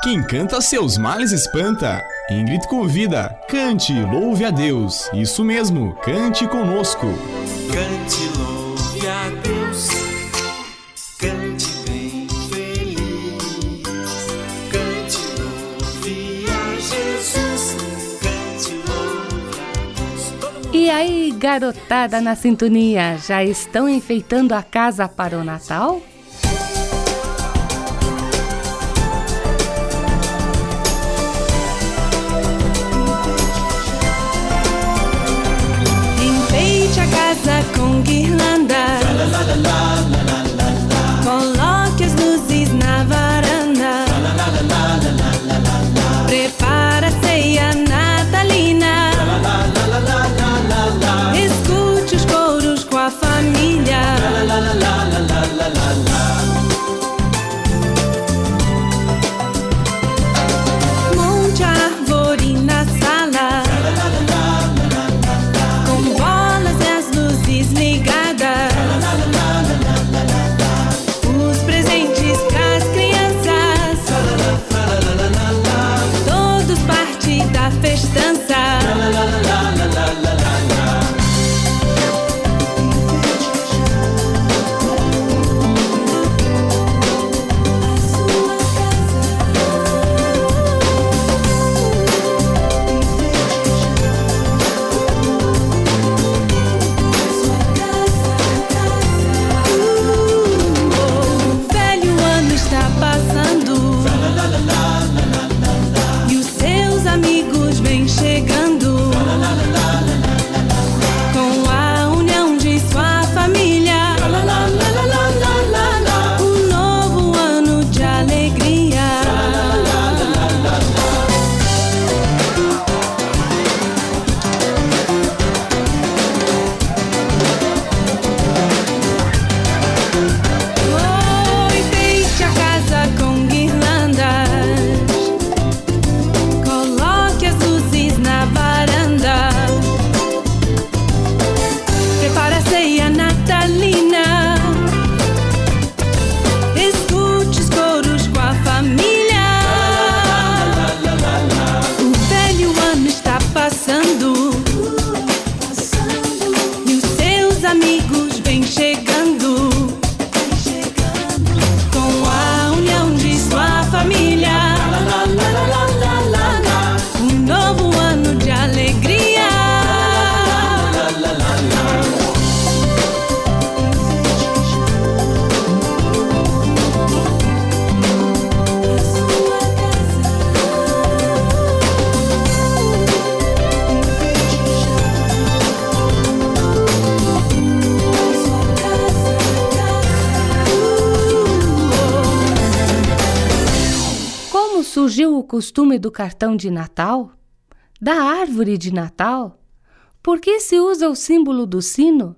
Quem canta seus males espanta. Ingrid convida, cante, louve a Deus. Isso mesmo, cante conosco. Cante, louve a Deus. Cante bem feliz. Cante, louve a Jesus. Cante, louve a Deus. E aí, garotada na sintonia, já estão enfeitando a casa para o Natal? Com guirlanda. Costume do cartão de Natal? Da árvore de Natal? Por que se usa o símbolo do sino?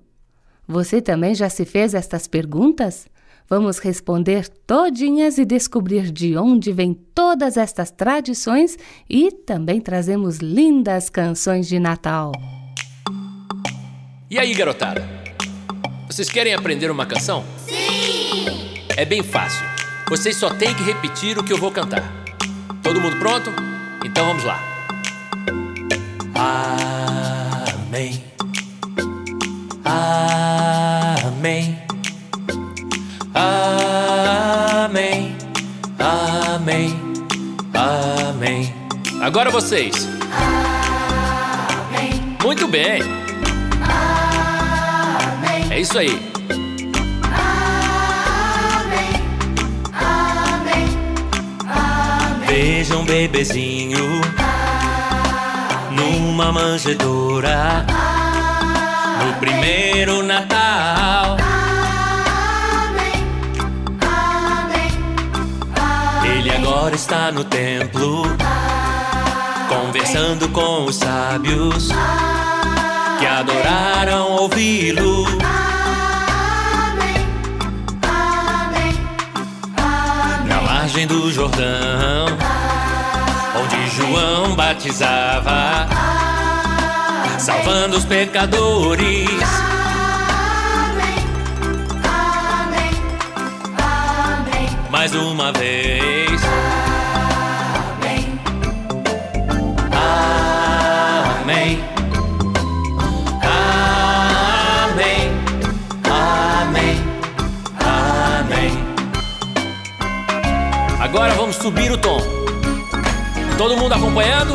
Você também já se fez estas perguntas? Vamos responder todinhas e descobrir de onde vêm todas estas tradições e também trazemos lindas canções de Natal. E aí, garotada? Vocês querem aprender uma canção? Sim! É bem fácil. Vocês só têm que repetir o que eu vou cantar. Todo mundo pronto? Então vamos lá. Amém. Amém. Amém. Amém. Amém. Agora vocês. Amém. Muito bem. Amém. É isso aí. Veja um bebezinho numa manjedoura no primeiro Natal. Ele agora está no templo conversando com os sábios que adoraram ouvi-lo. Margem do Jordão, onde João batizava, salvando os pecadores. Mais uma vez, Agora vamos subir o tom. Todo mundo acompanhando?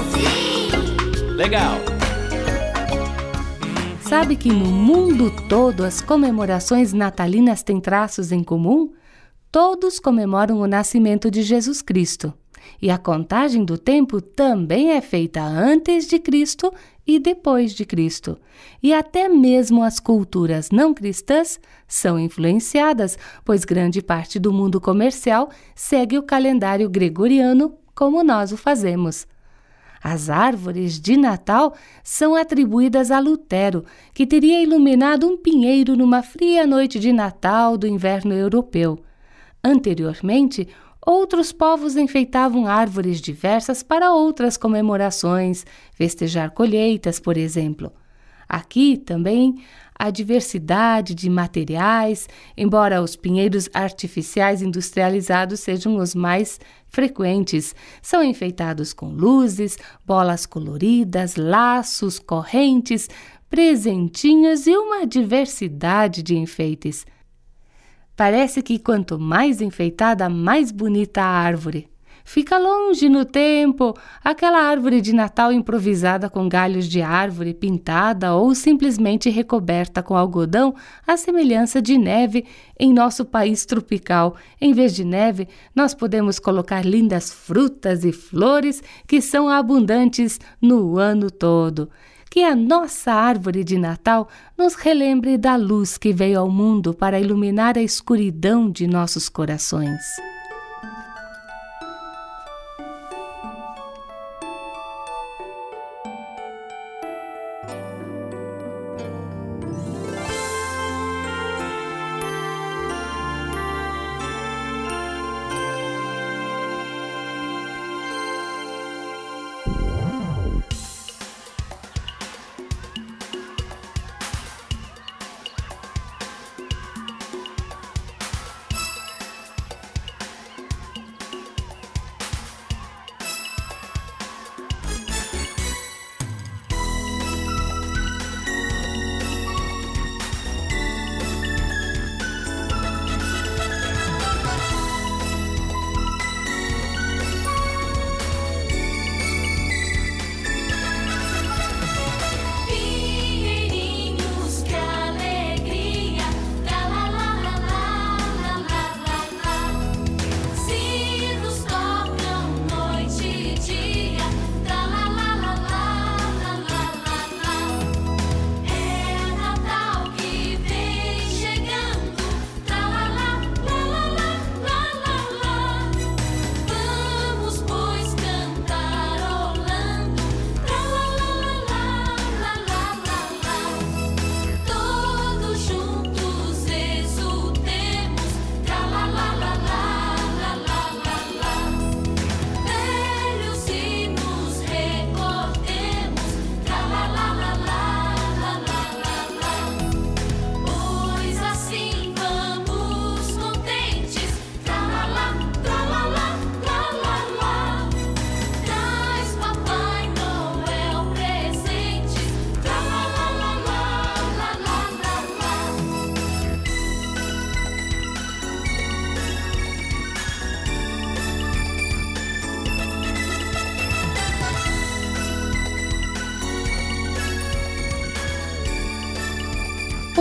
Legal. Sabe que no mundo todo as comemorações natalinas têm traços em comum? Todos comemoram o nascimento de Jesus Cristo. E a contagem do tempo também é feita antes de Cristo e depois de Cristo. E até mesmo as culturas não cristãs são influenciadas, pois grande parte do mundo comercial segue o calendário gregoriano como nós o fazemos. As árvores de Natal são atribuídas a Lutero, que teria iluminado um pinheiro numa fria noite de Natal do inverno europeu. Anteriormente, Outros povos enfeitavam árvores diversas para outras comemorações, festejar colheitas, por exemplo. Aqui também a diversidade de materiais, embora os pinheiros artificiais industrializados sejam os mais frequentes, são enfeitados com luzes, bolas coloridas, laços, correntes, presentinhos e uma diversidade de enfeites. Parece que quanto mais enfeitada, mais bonita a árvore. Fica longe no tempo aquela árvore de Natal improvisada com galhos de árvore pintada ou simplesmente recoberta com algodão, à semelhança de neve em nosso país tropical. Em vez de neve, nós podemos colocar lindas frutas e flores que são abundantes no ano todo que a nossa árvore de Natal nos relembre da luz que veio ao mundo para iluminar a escuridão de nossos corações.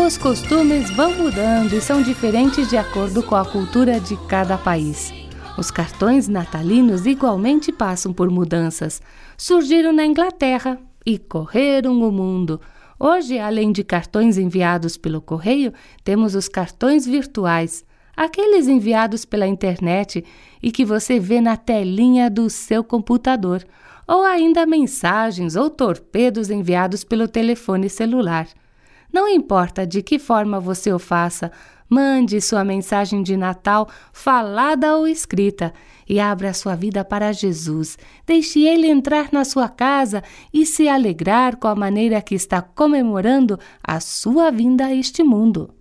Os costumes vão mudando e são diferentes de acordo com a cultura de cada país. Os cartões natalinos igualmente passam por mudanças. Surgiram na Inglaterra e correram o mundo. Hoje, além de cartões enviados pelo correio, temos os cartões virtuais, aqueles enviados pela internet e que você vê na telinha do seu computador, ou ainda mensagens ou torpedos enviados pelo telefone celular. Não importa de que forma você o faça, mande sua mensagem de Natal, falada ou escrita, e abra sua vida para Jesus. Deixe Ele entrar na sua casa e se alegrar com a maneira que está comemorando a sua vinda a este mundo.